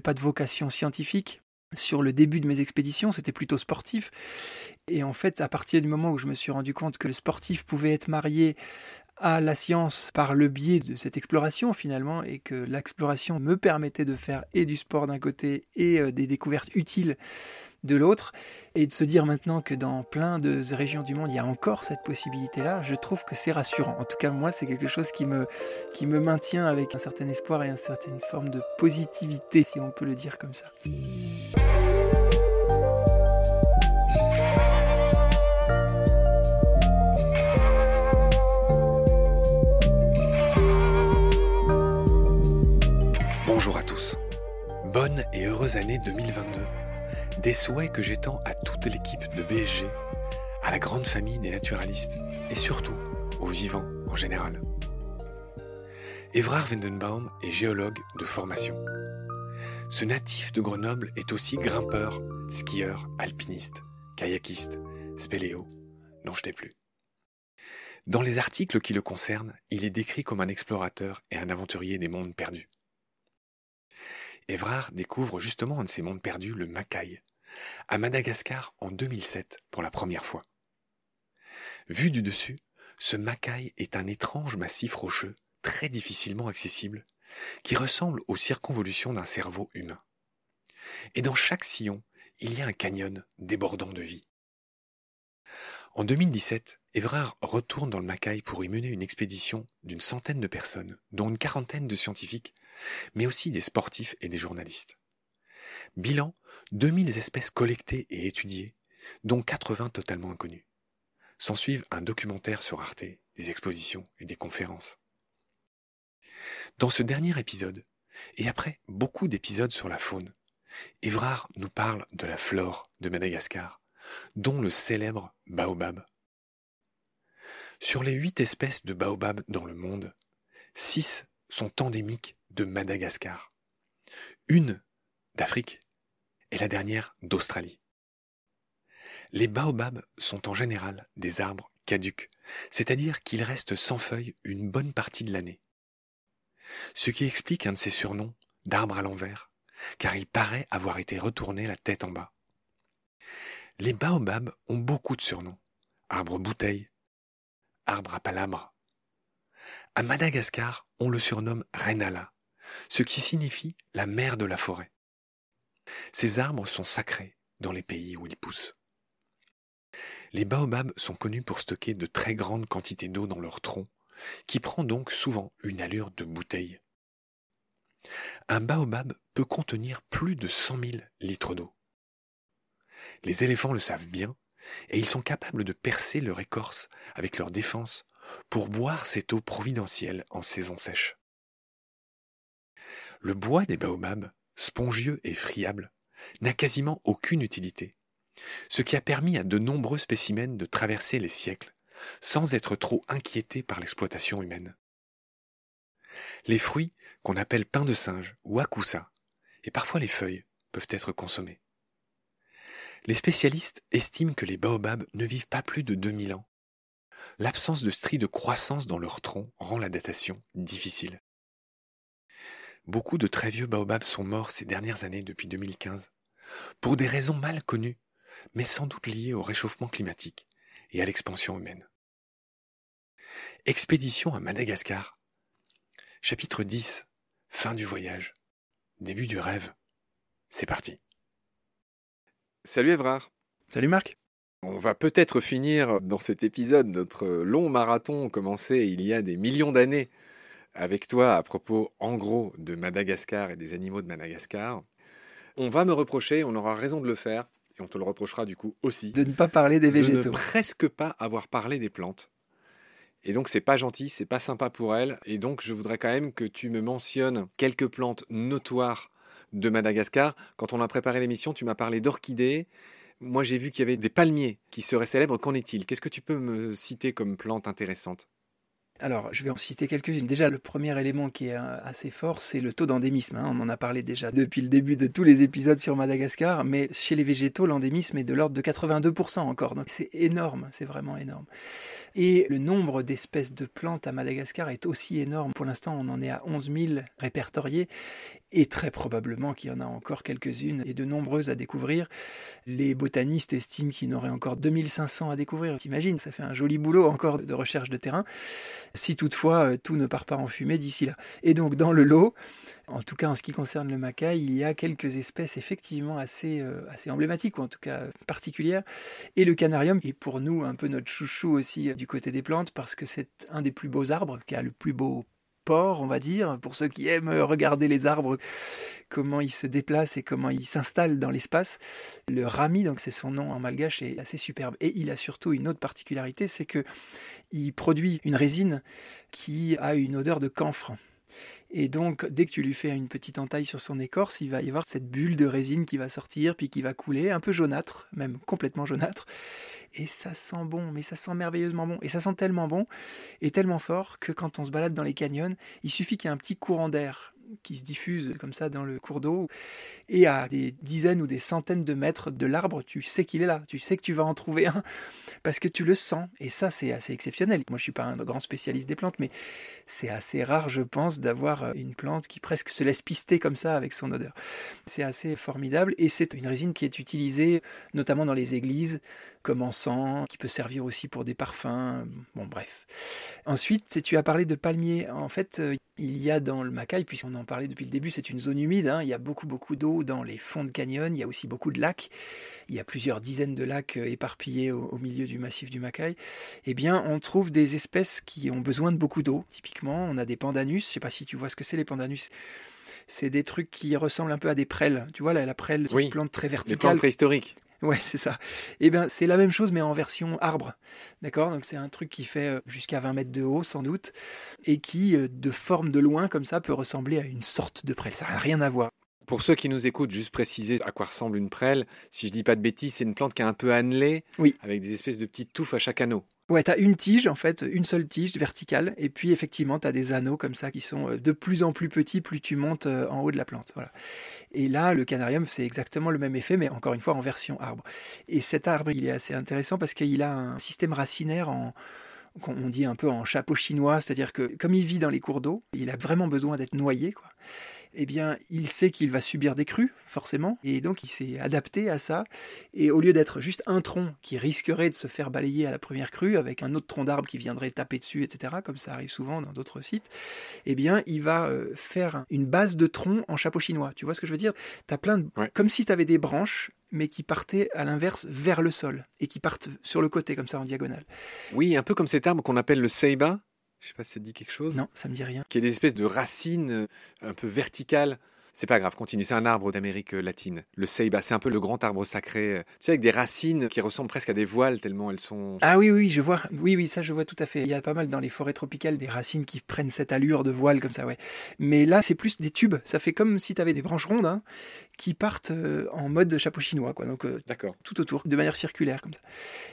pas de vocation scientifique. Sur le début de mes expéditions, c'était plutôt sportif. Et en fait, à partir du moment où je me suis rendu compte que le sportif pouvait être marié à la science par le biais de cette exploration finalement et que l'exploration me permettait de faire et du sport d'un côté et euh, des découvertes utiles de l'autre et de se dire maintenant que dans plein de régions du monde il y a encore cette possibilité là je trouve que c'est rassurant. En tout cas moi c'est quelque chose qui me qui me maintient avec un certain espoir et une certaine forme de positivité si on peut le dire comme ça. Bonne et heureuse année 2022. Des souhaits que j'étends à toute l'équipe de BSG, à la grande famille des naturalistes et surtout aux vivants en général. Évrard Wendenbaum est géologue de formation. Ce natif de Grenoble est aussi grimpeur, skieur, alpiniste, kayakiste, spéléo, n'en jetez plus. Dans les articles qui le concernent, il est décrit comme un explorateur et un aventurier des mondes perdus. Évrard découvre justement un de ces mondes perdus, le Macaï, à Madagascar en 2007 pour la première fois. Vu du dessus, ce Macaï est un étrange massif rocheux, très difficilement accessible, qui ressemble aux circonvolutions d'un cerveau humain. Et dans chaque sillon, il y a un canyon débordant de vie. En 2017, Évrard retourne dans le Macaï pour y mener une expédition d'une centaine de personnes, dont une quarantaine de scientifiques, mais aussi des sportifs et des journalistes. Bilan 2000 espèces collectées et étudiées, dont 80 totalement inconnues. S'ensuivent un documentaire sur Arte, des expositions et des conférences. Dans ce dernier épisode, et après beaucoup d'épisodes sur la faune, Évrard nous parle de la flore de Madagascar, dont le célèbre baobab. Sur les huit espèces de baobab dans le monde, six sont endémiques de Madagascar, une d'Afrique et la dernière d'Australie. Les baobabs sont en général des arbres caducs, c'est-à-dire qu'ils restent sans feuilles une bonne partie de l'année. Ce qui explique un de ses surnoms d'arbre à l'envers, car il paraît avoir été retourné la tête en bas. Les baobabs ont beaucoup de surnoms. Arbre bouteille, arbre à palabre. À Madagascar, on le surnomme Renala, ce qui signifie la mère de la forêt. Ces arbres sont sacrés dans les pays où ils poussent. Les baobabs sont connus pour stocker de très grandes quantités d'eau dans leur tronc, qui prend donc souvent une allure de bouteille. Un baobab peut contenir plus de cent mille litres d'eau. Les éléphants le savent bien, et ils sont capables de percer leur écorce avec leur défense pour boire cette eau providentielle en saison sèche. Le bois des baobabs, spongieux et friable, n'a quasiment aucune utilité, ce qui a permis à de nombreux spécimens de traverser les siècles sans être trop inquiétés par l'exploitation humaine. Les fruits, qu'on appelle pain de singe ou akousa, et parfois les feuilles, peuvent être consommés. Les spécialistes estiment que les baobabs ne vivent pas plus de 2000 ans. L'absence de stries de croissance dans leur tronc rend la datation difficile. Beaucoup de très vieux baobabs sont morts ces dernières années depuis 2015, pour des raisons mal connues, mais sans doute liées au réchauffement climatique et à l'expansion humaine. Expédition à Madagascar. Chapitre 10. Fin du voyage. Début du rêve. C'est parti. Salut Evrard. Salut Marc. On va peut-être finir dans cet épisode notre long marathon commencé il y a des millions d'années avec toi à propos, en gros, de Madagascar et des animaux de Madagascar. On va me reprocher, on aura raison de le faire, et on te le reprochera du coup aussi. De ne pas parler des végétaux. De ne presque pas avoir parlé des plantes. Et donc c'est pas gentil, c'est pas sympa pour elles. Et donc je voudrais quand même que tu me mentionnes quelques plantes notoires de Madagascar. Quand on a préparé l'émission, tu m'as parlé d'orchidées. Moi j'ai vu qu'il y avait des palmiers qui seraient célèbres. Qu'en est-il? Qu'est-ce que tu peux me citer comme plantes intéressantes alors, je vais en citer quelques-unes. Déjà, le premier élément qui est euh, assez fort, c'est le taux d'endémisme. Hein. On en a parlé déjà depuis le début de tous les épisodes sur Madagascar, mais chez les végétaux, l'endémisme est de l'ordre de 82% encore. Donc c'est énorme, c'est vraiment énorme. Et le nombre d'espèces de plantes à Madagascar est aussi énorme. Pour l'instant, on en est à 11 000 répertoriés et très probablement qu'il y en a encore quelques-unes et de nombreuses à découvrir. Les botanistes estiment qu'il y en aurait encore 2500 à découvrir. T'imagines, ça fait un joli boulot encore de recherche de terrain, si toutefois euh, tout ne part pas en fumée d'ici là. Et donc dans le lot, en tout cas en ce qui concerne le macaï, il y a quelques espèces effectivement assez, euh, assez emblématiques, ou en tout cas particulières. Et le canarium est pour nous un peu notre chouchou aussi euh, du côté des plantes, parce que c'est un des plus beaux arbres, qui a le plus beau on va dire, pour ceux qui aiment regarder les arbres, comment ils se déplacent et comment ils s'installent dans l'espace. Le rami, donc c'est son nom en malgache, est assez superbe. Et il a surtout une autre particularité, c'est que il produit une résine qui a une odeur de camphre. Et donc, dès que tu lui fais une petite entaille sur son écorce, il va y avoir cette bulle de résine qui va sortir, puis qui va couler, un peu jaunâtre, même complètement jaunâtre. Et ça sent bon, mais ça sent merveilleusement bon. Et ça sent tellement bon et tellement fort que quand on se balade dans les canyons, il suffit qu'il y ait un petit courant d'air qui se diffuse comme ça dans le cours d'eau. Et à des dizaines ou des centaines de mètres de l'arbre, tu sais qu'il est là, tu sais que tu vas en trouver un, parce que tu le sens. Et ça, c'est assez exceptionnel. Moi, je suis pas un grand spécialiste des plantes, mais c'est assez rare, je pense, d'avoir une plante qui presque se laisse pister comme ça avec son odeur. C'est assez formidable et c'est une résine qui est utilisée notamment dans les églises comme encens, qui peut servir aussi pour des parfums. Bon, bref. Ensuite, tu as parlé de palmiers. En fait, euh, il y a dans le Macaï, puisqu'on en parlait depuis le début, c'est une zone humide. Hein. il y a beaucoup, beaucoup d'eau dans les fonds de canyon. Il y a aussi beaucoup de lacs. Il y a plusieurs dizaines de lacs euh, éparpillés au, milieu du massif du Macaï. Eh bien, on trouve des espèces qui ont besoin de beaucoup d'eau. Typiquement, on a des pandanus. Je ne sais pas si tu vois ce que c'est les pandanus c'est des trucs qui ressemblent un peu à des prêles. Tu vois, la, la prêle, c'est une plante très verticale. Des plantes préhistoriques. Ouais, c'est ça. Eh bien, c'est la même chose, mais en version arbre. D'accord? Donc, c'est un truc qui fait euh, jusqu'à 20 mètres de haut, sans doute, et qui, euh, de forme de loin, comme ça, peut ressembler à une sorte de prêle. Ça n'a rien à voir. Pour ceux qui nous écoutent, juste préciser à quoi ressemble une prêle. Si je dis pas de bêtises, c'est une plante qui est un peu annelée, oui. avec des espèces de petites touffes à chaque anneau. Ouais, tu as une tige, en fait, une seule tige verticale, et puis effectivement, tu as des anneaux comme ça qui sont euh, de plus en plus petits plus tu montes euh, en haut de la plante. Voilà. Et là, le canarium, c'est exactement le même effet, mais encore une fois en version arbre. Et cet arbre, il est assez intéressant parce qu'il a un système racinaire en, on dit un peu en chapeau chinois, c'est-à-dire que comme il vit dans les cours d'eau, il a vraiment besoin d'être noyé, quoi eh bien, il sait qu'il va subir des crues, forcément, et donc il s'est adapté à ça. Et au lieu d'être juste un tronc qui risquerait de se faire balayer à la première crue, avec un autre tronc d'arbre qui viendrait taper dessus, etc., comme ça arrive souvent dans d'autres sites, eh bien, il va euh, faire une base de tronc en chapeau chinois. Tu vois ce que je veux dire? T'as plein de... Comme si tu avais des branches mais qui partaient à l'inverse vers le sol et qui partent sur le côté comme ça en diagonale. Oui, un peu comme cet arbre qu'on appelle le seiba, je sais pas si ça te dit quelque chose. Non, ça me dit rien. Qui est des espèces de racines euh, un peu verticales c'est pas grave, continue. C'est un arbre d'Amérique latine. Le ceiba, c'est un peu le grand arbre sacré. Euh, tu sais, avec des racines qui ressemblent presque à des voiles tellement elles sont. Ah oui, oui, je vois. Oui, oui, ça je vois tout à fait. Il y a pas mal dans les forêts tropicales des racines qui prennent cette allure de voile comme ça, ouais. Mais là, c'est plus des tubes. Ça fait comme si tu avais des branches rondes hein, qui partent euh, en mode chapeau chinois, quoi. Donc, euh, D'accord. tout autour, de manière circulaire comme ça.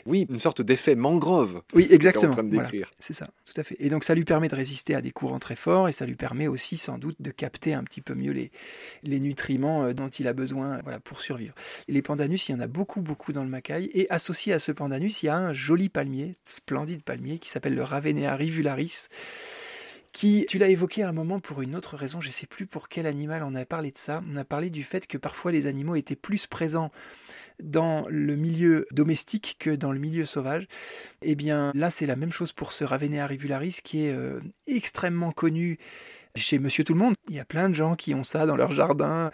Oui, une sorte d'effet mangrove. Oui, exactement. Voilà, c'est ça, tout à fait. Et donc, ça lui permet de résister à des courants très forts et ça lui permet aussi, sans doute, de capter un petit peu mieux les, les nutriments euh, dont il a besoin voilà, pour survivre. les pandanus, il y en a beaucoup, beaucoup dans le Macaï. Et associé à ce pandanus, il y a un joli palmier, splendide palmier, qui s'appelle le Ravenea rivularis qui, tu l'as évoqué à un moment pour une autre raison, je ne sais plus pour quel animal on a parlé de ça. On a parlé du fait que parfois les animaux étaient plus présents dans le milieu domestique que dans le milieu sauvage. Eh bien là, c'est la même chose pour ce Ravenea rivularis qui est euh, extrêmement connu chez Monsieur Tout le Monde. Il y a plein de gens qui ont ça dans leur jardin,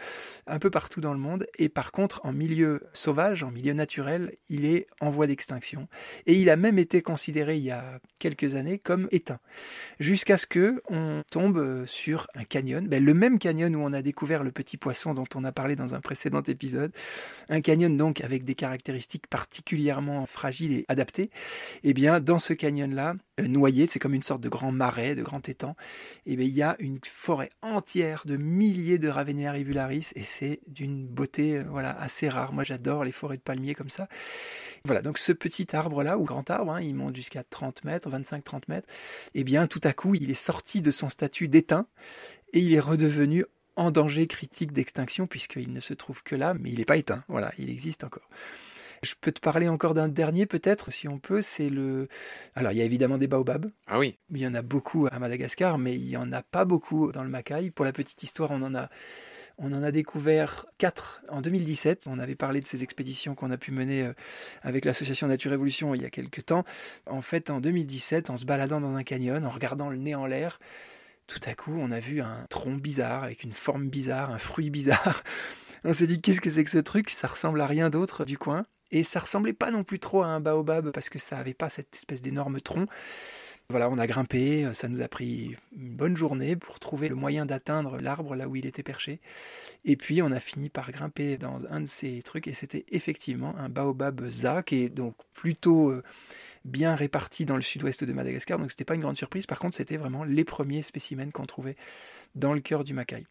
un peu partout dans le monde. Et par contre, en milieu sauvage, en milieu naturel, il est en voie d'extinction. Et il a même été considéré il y a quelques années comme éteint. Jusqu'à ce que on tombe sur un canyon, ben, le même canyon où on a découvert le petit poisson dont on a parlé dans un précédent épisode. Un canyon donc avec des caractéristiques particulièrement fragiles et adaptées. Et eh bien, dans ce canyon-là, noyé, c'est comme une sorte de grand marais, de grand étang, et bien il y a une forêt entière de milliers de Ravenea rivularis et c'est d'une beauté euh, voilà assez rare. Moi j'adore les forêts de palmiers comme ça. Voilà, donc ce petit arbre là, ou grand arbre, hein, il monte jusqu'à 30 mètres, 25-30 mètres, et bien tout à coup il est sorti de son statut d'éteint et il est redevenu en danger critique d'extinction puisqu'il ne se trouve que là, mais il n'est pas éteint. Voilà, il existe encore. Je peux te parler encore d'un dernier peut-être, si on peut, c'est le... Alors il y a évidemment des baobabs. Ah oui. Il y en a beaucoup à Madagascar, mais il n'y en a pas beaucoup dans le Macaï. Pour la petite histoire, on en a... On en a découvert quatre en 2017. On avait parlé de ces expéditions qu'on a pu mener euh, avec l'association Nature Évolution il y a quelques temps. En fait, en 2017, en se baladant dans un canyon, en regardant le nez en l'air, tout à coup, on a vu un tronc bizarre avec une forme bizarre, un fruit bizarre. On s'est dit qu'est-ce que c'est que ce truc? Ça ressemble à rien d'autre du coin. Et ça ressemblait pas non plus trop à un baobab parce que ça avait pas cette espèce d'énorme tronc. Voilà, on a grimpé, ça nous a pris une bonne journée pour trouver le moyen d'atteindre l'arbre là où il était perché. Et puis on a fini par grimper dans un de ces trucs et c'était effectivement un baobab za qui est donc plutôt euh, bien réparti dans le sud-ouest de Madagascar. Donc c'était pas une grande surprise. Par contre, c'était vraiment les premiers spécimens qu'on trouvait dans le cœur du Macaï.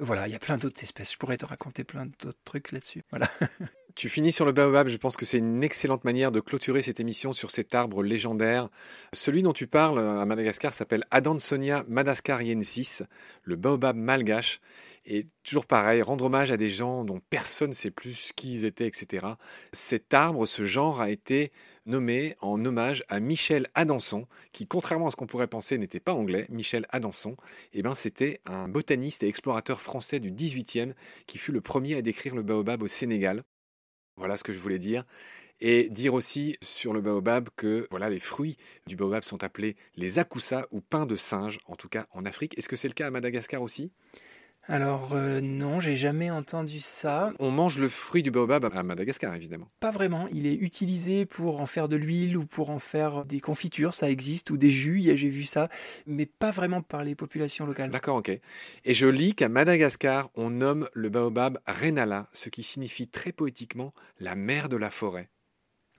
Voilà, il y a plein d'autres espèces. Je pourrais te raconter plein d'autres trucs là-dessus. Voilà. Tu finis sur le baobab, je pense que c'est une excellente manière de clôturer cette émission sur cet arbre légendaire. Celui dont tu parles euh, à Madagascar s'appelle Adansonia madagascariensis, le baobab malgache. Et toujours pareil, rendre hommage à des gens dont personne ne sait plus qui ils étaient, etc. Cet arbre, ce genre a été nommé en hommage à Michel Adanson, qui, contrairement à ce qu'on pourrait penser, n'était pas anglais. Michel Adanson, eh ben, c'était un botaniste et explorateur français du 18e qui fut le premier à décrire le baobab au Sénégal. Voilà ce que je voulais dire. Et dire aussi sur le baobab que voilà, les fruits du baobab sont appelés les akousa ou pains de singe, en tout cas en Afrique. Est-ce que c'est le cas à Madagascar aussi? Alors euh, non, j'ai jamais entendu ça. On mange le fruit du baobab à Madagascar, évidemment. Pas vraiment. Il est utilisé pour en faire de l'huile ou pour en faire des confitures, ça existe, ou des jus, j'ai vu ça, mais pas vraiment par les populations locales. D'accord, ok. Et je lis qu'à Madagascar, on nomme le baobab Renala, ce qui signifie très poétiquement la mère de la forêt.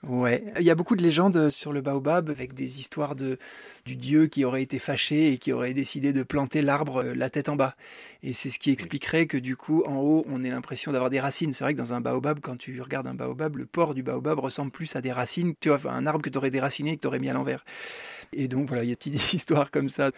Ouais, il y a beaucoup de légendes sur le baobab avec des histoires de du dieu qui aurait été fâché et qui aurait décidé de planter l'arbre euh, la tête en bas. Et c'est ce qui expliquerait que du coup en haut on ait l'impression d'avoir des racines. C'est vrai que dans un baobab, quand tu regardes un baobab, le port du baobab ressemble plus à des racines. Tu vois, un arbre que tu aurais déraciné et que tu aurais mis à l'envers. Et donc voilà, il y a une petite histoire comme ça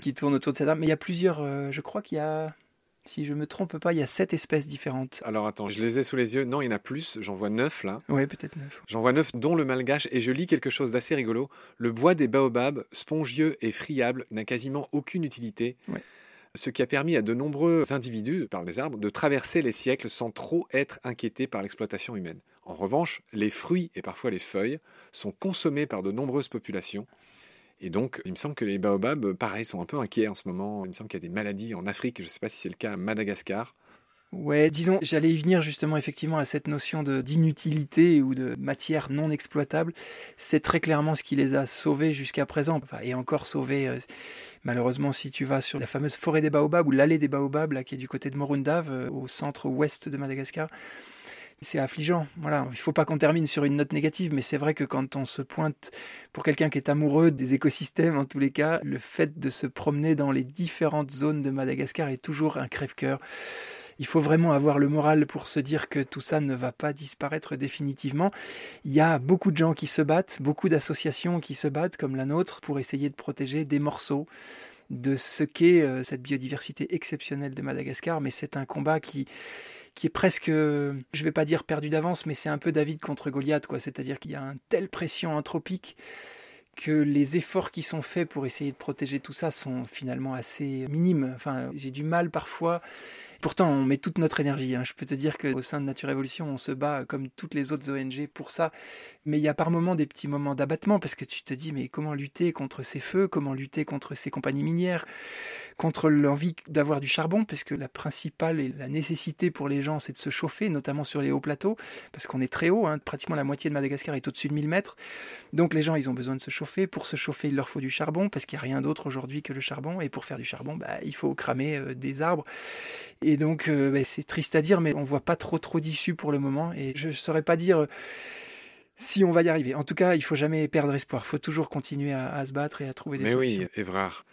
qui tourne autour de cet arbre. Mais il y a plusieurs, euh, je crois qu'il y a si je me trompe pas, il y a sept espèces différentes. Alors attends, je les ai sous les yeux. Non, il y en a plus. J'en vois neuf là. Oui, peut-être neuf. J'en vois neuf, dont le malgache. Et je lis quelque chose d'assez rigolo. Le bois des baobabs, spongieux et friable, n'a quasiment aucune utilité. Ce qui a permis à de nombreux individus, par les arbres, de traverser les siècles sans trop être inquiétés par l'exploitation humaine. En revanche, les fruits et parfois les feuilles sont consommés par de nombreuses populations et donc, il me semble que les baobabs, pareil, sont un peu inquiets en ce moment. Il me semble qu'il y a des maladies en Afrique. Je ne sais pas si c'est le cas à Madagascar. Ouais, disons, j'allais y venir justement effectivement à cette notion d'inutilité ou de matière non exploitable. C'est très clairement ce qui les a sauvés jusqu'à présent, et encore sauvés. Euh, malheureusement, si tu vas sur la fameuse forêt des baobabs ou l'allée des baobabs, là, qui est du côté de Morundave, euh, au centre-ouest de Madagascar, c'est affligeant. Voilà, il faut pas qu'on termine sur une note négative, mais c'est vrai que quand on se pointe pour quelqu'un qui est amoureux des écosystèmes, en tous les cas, le fait de se promener dans les différentes zones de Madagascar est toujours un crève-cœur. Il faut vraiment avoir le moral pour se dire que tout ça ne va pas disparaître définitivement. Il y a beaucoup de gens qui se battent, beaucoup d'associations qui se battent, comme la nôtre, pour essayer de protéger des morceaux de ce qu'est euh, cette biodiversité exceptionnelle de Madagascar, mais c'est un combat qui qui est presque, je vais pas dire perdu d'avance, mais c'est un peu David contre Goliath, quoi. C'est-à-dire qu'il y a une telle pression anthropique que les efforts qui sont faits pour essayer de protéger tout ça sont finalement assez minimes. Enfin, j'ai du mal parfois Pourtant, on met toute notre énergie. Hein. Je peux te dire qu'au sein de Nature Évolution, on se bat comme toutes les autres ONG pour ça. Mais il y a par moments des petits moments d'abattement parce que tu te dis, mais comment lutter contre ces feux Comment lutter contre ces compagnies minières Contre l'envie d'avoir du charbon Parce que la principale et la nécessité pour les gens, c'est de se chauffer, notamment sur les hauts plateaux, parce qu'on est très haut. Hein. Pratiquement la moitié de Madagascar est au-dessus de 1000 mètres. Donc les gens, ils ont besoin de se chauffer. Pour se chauffer, il leur faut du charbon parce qu'il n'y a rien d'autre aujourd'hui que le charbon. Et pour faire du charbon, bah, il faut cramer euh, des arbres. Et donc, euh, bah, c'est triste à dire, mais on voit pas trop trop d'issue pour le moment. Et je ne saurais pas dire. Si on va y arriver. En tout cas, il faut jamais perdre espoir. Il faut toujours continuer à, à, se battre et à trouver des Mais solutions. oui, Évrard.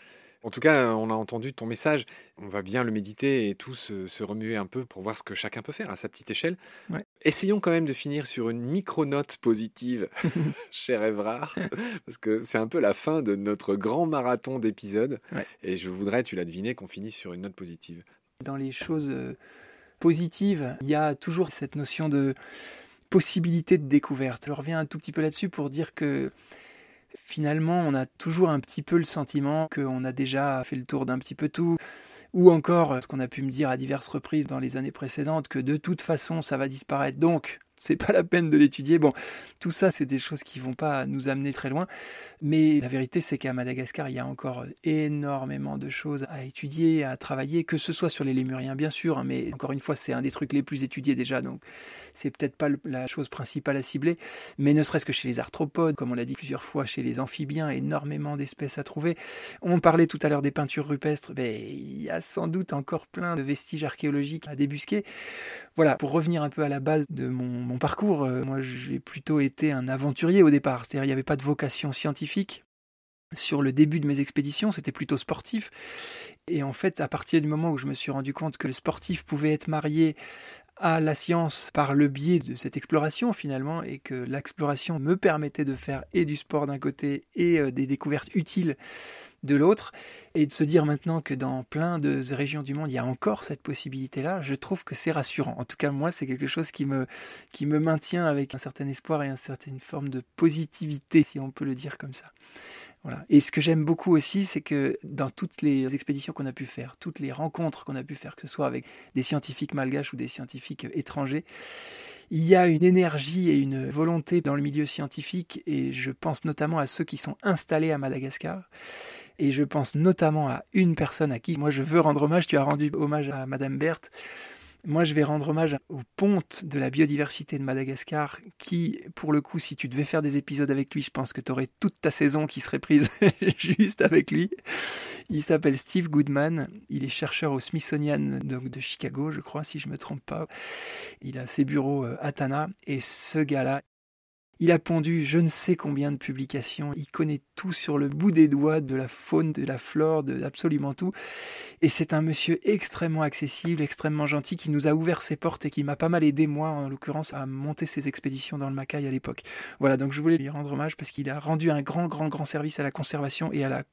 En tout cas, on a entendu ton message. On va bien le méditer et tous se remuer un peu pour voir ce que chacun peut faire à sa petite échelle. Ouais. Essayons quand même de finir sur une micro-note positive, cher Évrard, parce que c'est un peu la fin de notre grand marathon d'épisodes. Ouais. Et je voudrais, tu l'as deviné, qu'on finisse sur une note positive. Dans les choses euh, positives, il y a toujours cette notion de possibilité de découverte. Je reviens un tout petit peu là-dessus pour dire que finalement, on a toujours un petit peu le sentiment qu'on a déjà fait le tour d'un petit peu tout, ou encore ce qu'on a pu me dire à diverses reprises dans les années précédentes, que de toute façon, ça va disparaître. Donc, c'est pas la peine de l'étudier. Bon, tout ça, c'est des choses qui vont pas nous amener très loin. Mais la vérité, c'est qu'à Madagascar, il y a encore énormément de choses à étudier, à travailler, que ce soit sur les lémuriens, bien sûr, hein, mais encore une fois, c'est un des trucs les plus étudiés déjà, donc c'est peut-être pas la chose principale à cibler. Mais ne serait-ce que chez les arthropodes, comme on l'a dit plusieurs fois, chez les amphibiens, énormément d'espèces à trouver. On parlait tout à l'heure des peintures rupestres, mais il y a sans doute encore plein de vestiges archéologiques à débusquer. Voilà, pour revenir un peu à la base de mon, mon parcours, euh, moi j'ai plutôt été un aventurier au départ, c'est-à-dire il n'y avait pas de vocation scientifique. Sur le début de mes expéditions, c'était plutôt sportif. Et en fait, à partir du moment où je me suis rendu compte que le sportif pouvait être marié à la science par le biais de cette exploration finalement et que l'exploration me permettait de faire et du sport d'un côté et euh, des découvertes utiles de l'autre. Et de se dire maintenant que dans plein de régions du monde il y a encore cette possibilité là je trouve que c'est rassurant. En tout cas moi c'est quelque chose qui me qui me maintient avec un certain espoir et une certaine forme de positivité si on peut le dire comme ça Et ce que j'aime beaucoup aussi, c'est que dans toutes les expéditions qu'on a pu faire, toutes les rencontres qu'on a pu faire, que ce soit avec des scientifiques malgaches ou des scientifiques étrangers, il y a une énergie et une volonté dans le milieu scientifique, et je pense notamment à ceux qui sont installés à Madagascar. Et je pense notamment à une personne à qui moi je veux rendre hommage. Tu as rendu hommage à Madame Berthe. Moi, je vais rendre hommage au ponte de la biodiversité de Madagascar, qui, pour le coup, si tu devais faire des épisodes avec lui, je pense que tu aurais toute ta saison qui serait prise juste avec lui. Il s'appelle Steve Goodman. Il est chercheur au Smithsonian de Chicago, je crois, si je me trompe pas. Il a ses bureaux à Tana. Et ce gars-là, il a pondu je ne sais combien de publications, il connaît tout sur le bout des doigts de la faune, de la flore, de absolument tout. Et c'est un monsieur extrêmement accessible, extrêmement gentil, qui nous a ouvert ses portes et qui m'a pas mal aidé, moi en l'occurrence, à monter ses expéditions dans le Macaï à l'époque. Voilà, donc je voulais lui rendre hommage parce qu'il a rendu un grand, grand, grand service à la conservation et à la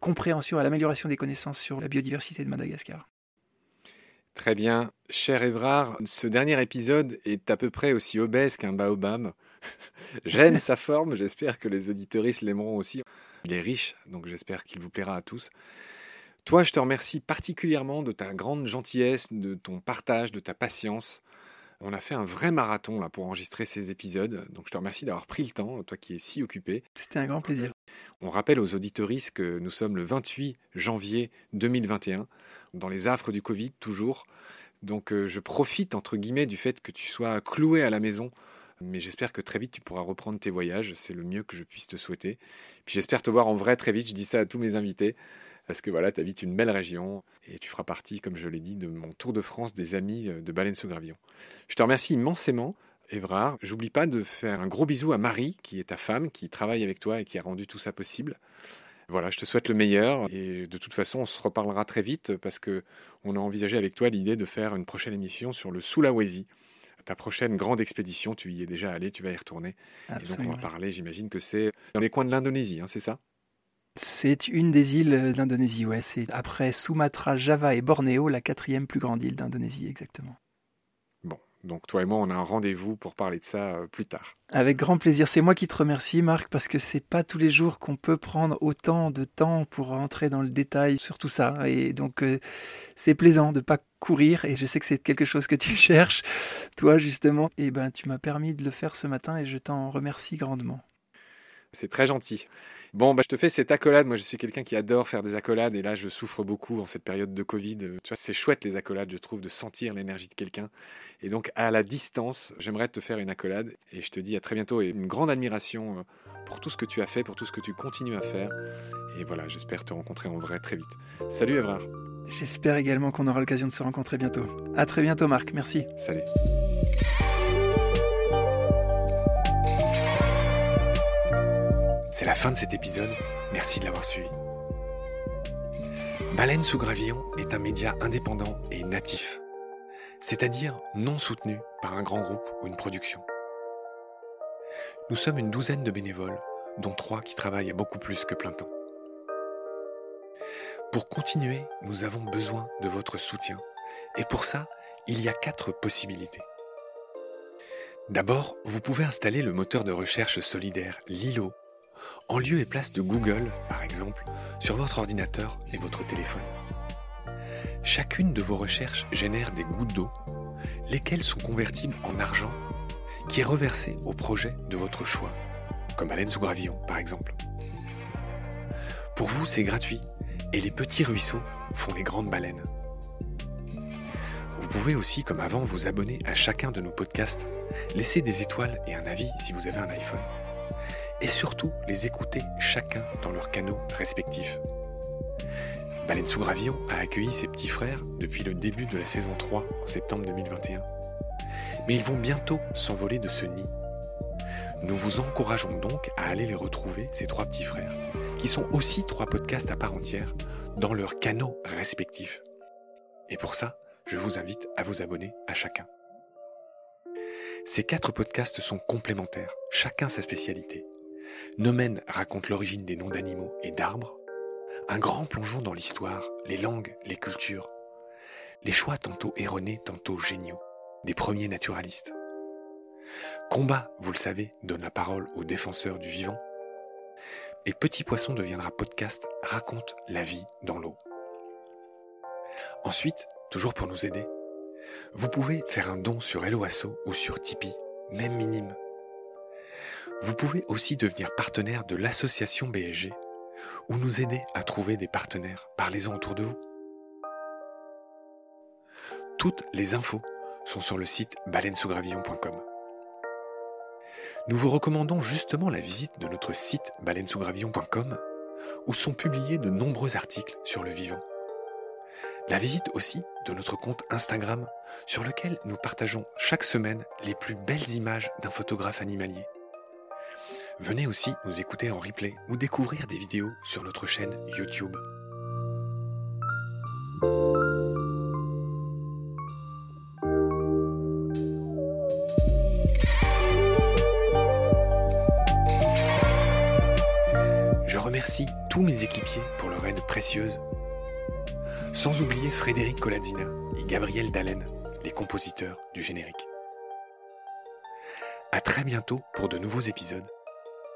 compréhension, à l'amélioration des connaissances sur la biodiversité de Madagascar. Très bien. Cher Évrard, ce dernier épisode est à peu près aussi obèse qu'un baobab. J'aime sa forme, j'espère que les auditeuristes l'aimeront aussi. Il est riche, donc j'espère qu'il vous plaira à tous. Toi, je te remercie particulièrement de ta grande gentillesse, de ton partage, de ta patience. On a fait un vrai marathon là pour enregistrer ces épisodes, donc je te remercie d'avoir pris le temps, toi qui es si occupé. C'était un grand plaisir. On rappelle aux auditeuristes que nous sommes le 28 janvier 2021, dans les affres du Covid toujours. Donc euh, je profite entre guillemets du fait que tu sois cloué à la maison mais j'espère que très vite tu pourras reprendre tes voyages, c'est le mieux que je puisse te souhaiter. Puis j'espère te voir en vrai très vite, je dis ça à tous mes invités, parce que voilà, tu habites une belle région et tu feras partie, comme je l'ai dit, de mon tour de France des amis de Baleine sous Gravillon. Je te remercie immensément, Évrard. J'oublie pas de faire un gros bisou à Marie, qui est ta femme, qui travaille avec toi et qui a rendu tout ça possible. Voilà, je te souhaite le meilleur et de toute façon, on se reparlera très vite parce que on a envisagé avec toi l'idée de faire une prochaine émission sur le Sulawesi ta prochaine grande expédition, tu y es déjà allé, tu vas y retourner. Absolument. Et donc on va parler, j'imagine que c'est dans les coins de l'Indonésie, hein, c'est ça? C'est une des îles d'Indonésie, ouais. C'est après Sumatra, Java et Bornéo, la quatrième plus grande île d'Indonésie, exactement. Donc toi et moi, on a un rendez-vous pour parler de ça plus tard. Avec grand plaisir. C'est moi qui te remercie, Marc, parce que c'est pas tous les jours qu'on peut prendre autant de temps pour entrer dans le détail sur tout ça. Et donc, euh, c'est plaisant de pas courir. Et je sais que c'est quelque chose que tu cherches, toi, justement. Et ben, tu m'as permis de le faire ce matin et je t'en remercie grandement. C'est très gentil. Bon, bah, je te fais cette accolade. Moi, je suis quelqu'un qui adore faire des accolades et là, je souffre beaucoup en cette période de Covid. Tu vois, c'est chouette les accolades, je trouve, de sentir l'énergie de quelqu'un. Et donc, à la distance, j'aimerais te faire une accolade et je te dis à très bientôt et une grande admiration pour tout ce que tu as fait, pour tout ce que tu continues à faire. Et voilà, j'espère te rencontrer en vrai très vite. Salut, Evrard. J'espère également qu'on aura l'occasion de se rencontrer bientôt. À très bientôt, Marc. Merci. Salut. C'est la fin de cet épisode, merci de l'avoir suivi. Baleine sous gravillon est un média indépendant et natif, c'est-à-dire non soutenu par un grand groupe ou une production. Nous sommes une douzaine de bénévoles, dont trois qui travaillent à beaucoup plus que plein temps. Pour continuer, nous avons besoin de votre soutien. Et pour ça, il y a quatre possibilités. D'abord, vous pouvez installer le moteur de recherche solidaire Lilo en lieu et place de Google, par exemple, sur votre ordinateur et votre téléphone. Chacune de vos recherches génère des gouttes d'eau, lesquelles sont convertibles en argent, qui est reversé au projet de votre choix, comme Baleine sous gravillon, par exemple. Pour vous, c'est gratuit, et les petits ruisseaux font les grandes baleines. Vous pouvez aussi, comme avant, vous abonner à chacun de nos podcasts, laisser des étoiles et un avis si vous avez un iPhone et surtout les écouter chacun dans leurs canaux respectifs. Baleine sous a accueilli ses petits frères depuis le début de la saison 3 en septembre 2021. Mais ils vont bientôt s'envoler de ce nid. Nous vous encourageons donc à aller les retrouver, ces trois petits frères, qui sont aussi trois podcasts à part entière, dans leurs canaux respectifs. Et pour ça, je vous invite à vous abonner à chacun. Ces quatre podcasts sont complémentaires, chacun sa spécialité. Nomen raconte l'origine des noms d'animaux et d'arbres. Un grand plongeon dans l'histoire, les langues, les cultures. Les choix tantôt erronés, tantôt géniaux, des premiers naturalistes. Combat, vous le savez, donne la parole aux défenseurs du vivant. Et Petit Poisson deviendra podcast, raconte la vie dans l'eau. Ensuite, toujours pour nous aider, vous pouvez faire un don sur Helloasso ou sur Tipeee, même minime. Vous pouvez aussi devenir partenaire de l'association BSG ou nous aider à trouver des partenaires. Parlez-en autour de vous. Toutes les infos sont sur le site baleinesougravillon.com. Nous vous recommandons justement la visite de notre site baleinesougravillon.com où sont publiés de nombreux articles sur le vivant. La visite aussi de notre compte Instagram sur lequel nous partageons chaque semaine les plus belles images d'un photographe animalier. Venez aussi nous écouter en replay ou découvrir des vidéos sur notre chaîne YouTube. Je remercie tous mes équipiers pour leur aide précieuse. Sans oublier Frédéric Colazzina et Gabriel Dallen, les compositeurs du générique. À très bientôt pour de nouveaux épisodes.